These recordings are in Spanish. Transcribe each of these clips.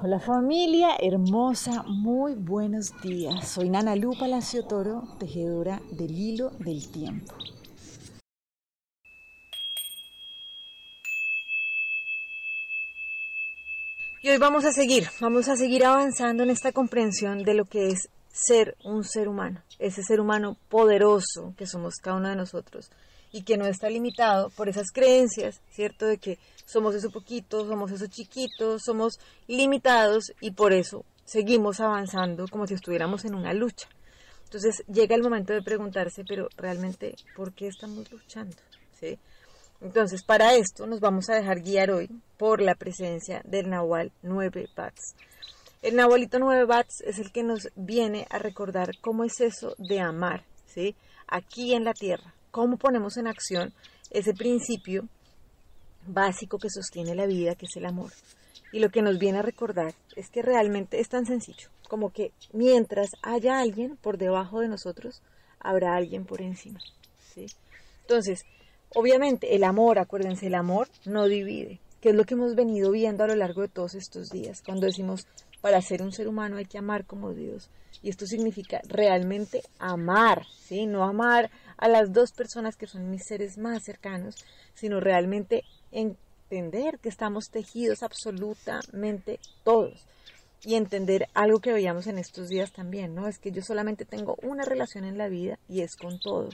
Hola familia hermosa, muy buenos días. Soy Nana Lu Palacio Toro, tejedora del hilo del tiempo. Y hoy vamos a seguir, vamos a seguir avanzando en esta comprensión de lo que es ser un ser humano, ese ser humano poderoso que somos cada uno de nosotros y que no está limitado por esas creencias, ¿cierto? De que somos eso poquito, somos eso chiquitos, somos limitados y por eso seguimos avanzando como si estuviéramos en una lucha. Entonces llega el momento de preguntarse, pero realmente, ¿por qué estamos luchando? ¿Sí? Entonces, para esto nos vamos a dejar guiar hoy por la presencia del Nahual 9 Bats. El Nahualito 9 Bats es el que nos viene a recordar cómo es eso de amar, ¿sí? Aquí en la tierra, cómo ponemos en acción ese principio básico que sostiene la vida, que es el amor. Y lo que nos viene a recordar es que realmente es tan sencillo, como que mientras haya alguien por debajo de nosotros, habrá alguien por encima. ¿sí? Entonces, obviamente el amor, acuérdense, el amor no divide, que es lo que hemos venido viendo a lo largo de todos estos días, cuando decimos, para ser un ser humano hay que amar como Dios. Y esto significa realmente amar, ¿sí? No amar a las dos personas que son mis seres más cercanos, sino realmente entender que estamos tejidos absolutamente todos. Y entender algo que veíamos en estos días también, ¿no? Es que yo solamente tengo una relación en la vida y es con todo.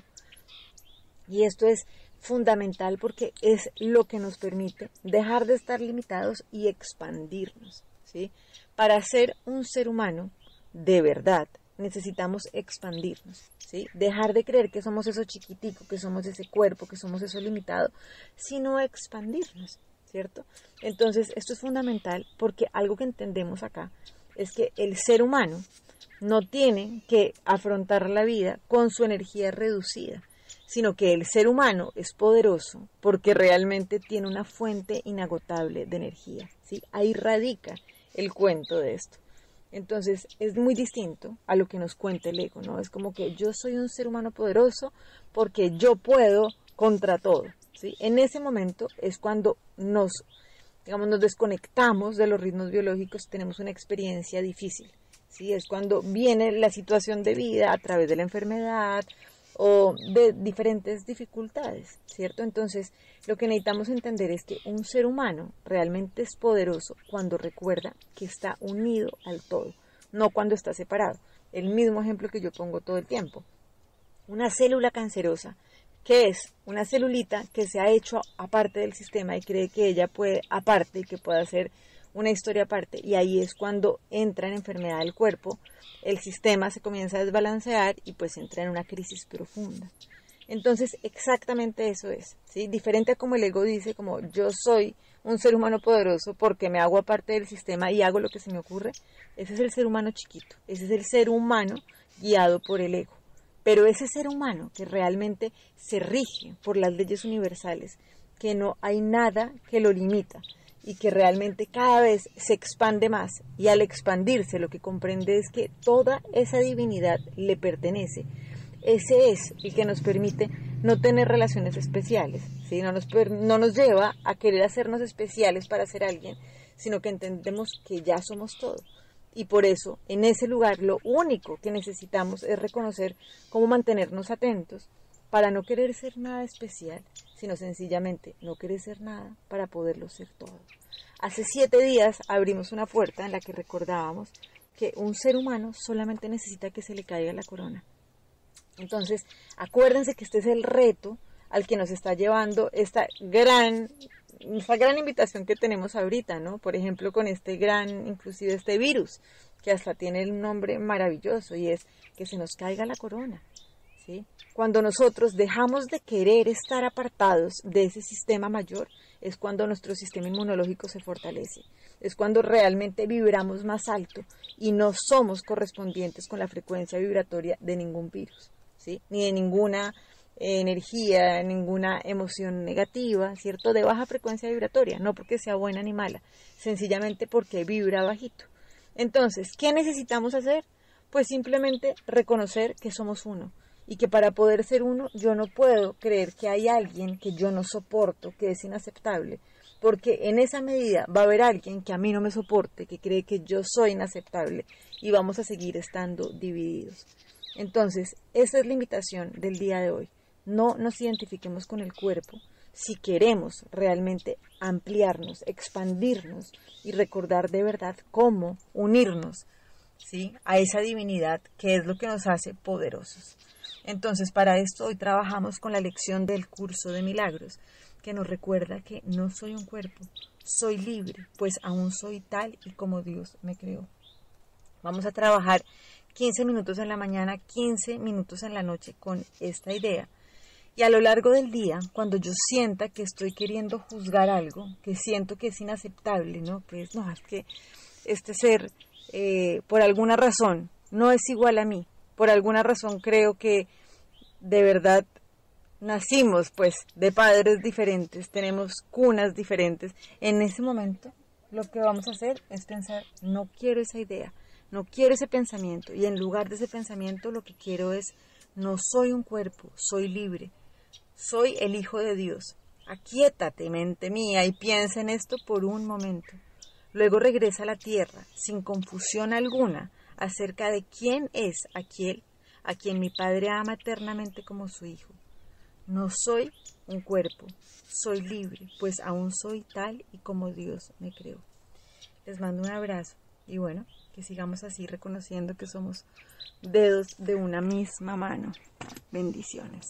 Y esto es fundamental porque es lo que nos permite dejar de estar limitados y expandirnos, ¿sí? Para ser un ser humano de verdad necesitamos expandirnos, ¿sí? Dejar de creer que somos eso chiquitico, que somos ese cuerpo, que somos eso limitado, sino expandirnos, ¿cierto? Entonces, esto es fundamental porque algo que entendemos acá es que el ser humano no tiene que afrontar la vida con su energía reducida, sino que el ser humano es poderoso porque realmente tiene una fuente inagotable de energía, ¿sí? Ahí radica el cuento de esto. Entonces es muy distinto a lo que nos cuenta el ego, ¿no? Es como que yo soy un ser humano poderoso porque yo puedo contra todo, ¿sí? En ese momento es cuando nos, digamos, nos desconectamos de los ritmos biológicos, tenemos una experiencia difícil, ¿sí? Es cuando viene la situación de vida a través de la enfermedad o de diferentes dificultades, ¿cierto? Entonces, lo que necesitamos entender es que un ser humano realmente es poderoso cuando recuerda que está unido al todo, no cuando está separado. El mismo ejemplo que yo pongo todo el tiempo. Una célula cancerosa, que es una celulita que se ha hecho aparte del sistema y cree que ella puede, aparte y que puede hacer una historia aparte y ahí es cuando entra en enfermedad del cuerpo, el sistema se comienza a desbalancear y pues entra en una crisis profunda. Entonces, exactamente eso es, ¿sí? Diferente a como el ego dice, como yo soy un ser humano poderoso porque me hago aparte del sistema y hago lo que se me ocurre, ese es el ser humano chiquito, ese es el ser humano guiado por el ego. Pero ese ser humano que realmente se rige por las leyes universales, que no hay nada que lo limita, y que realmente cada vez se expande más y al expandirse lo que comprende es que toda esa divinidad le pertenece. Ese es el que nos permite no tener relaciones especiales, ¿sí? no, nos, no nos lleva a querer hacernos especiales para ser alguien, sino que entendemos que ya somos todo. Y por eso, en ese lugar, lo único que necesitamos es reconocer cómo mantenernos atentos para no querer ser nada especial, sino sencillamente no querer ser nada para poderlo ser todo. Hace siete días abrimos una puerta en la que recordábamos que un ser humano solamente necesita que se le caiga la corona. Entonces, acuérdense que este es el reto al que nos está llevando esta gran, esta gran invitación que tenemos ahorita, ¿no? Por ejemplo, con este gran, inclusive este virus, que hasta tiene un nombre maravilloso y es que se nos caiga la corona. Cuando nosotros dejamos de querer estar apartados de ese sistema mayor, es cuando nuestro sistema inmunológico se fortalece, es cuando realmente vibramos más alto y no somos correspondientes con la frecuencia vibratoria de ningún virus, ¿sí? ni de ninguna energía, ninguna emoción negativa, ¿cierto? De baja frecuencia vibratoria, no porque sea buena ni mala, sencillamente porque vibra bajito. Entonces, ¿qué necesitamos hacer? Pues simplemente reconocer que somos uno, y que para poder ser uno yo no puedo creer que hay alguien que yo no soporto, que es inaceptable, porque en esa medida va a haber alguien que a mí no me soporte, que cree que yo soy inaceptable y vamos a seguir estando divididos. Entonces, esa es la invitación del día de hoy. No nos identifiquemos con el cuerpo si queremos realmente ampliarnos, expandirnos y recordar de verdad cómo unirnos a esa divinidad que es lo que nos hace poderosos. Entonces, para esto hoy trabajamos con la lección del curso de milagros, que nos recuerda que no soy un cuerpo, soy libre, pues aún soy tal y como Dios me creó. Vamos a trabajar 15 minutos en la mañana, 15 minutos en la noche con esta idea. Y a lo largo del día, cuando yo sienta que estoy queriendo juzgar algo, que siento que es inaceptable, ¿no? Que es, no, es que este ser, eh, por alguna razón, no es igual a mí. Por alguna razón creo que de verdad nacimos pues de padres diferentes, tenemos cunas diferentes, en ese momento lo que vamos a hacer es pensar, no quiero esa idea, no quiero ese pensamiento y en lugar de ese pensamiento lo que quiero es, no soy un cuerpo, soy libre, soy el Hijo de Dios. Aquietate, mente mía, y piensa en esto por un momento. Luego regresa a la tierra, sin confusión alguna, acerca de quién es aquel a quien mi Padre ama eternamente como su Hijo. No soy un cuerpo, soy libre, pues aún soy tal y como Dios me creó. Les mando un abrazo y bueno, que sigamos así reconociendo que somos dedos de una misma mano. Bendiciones.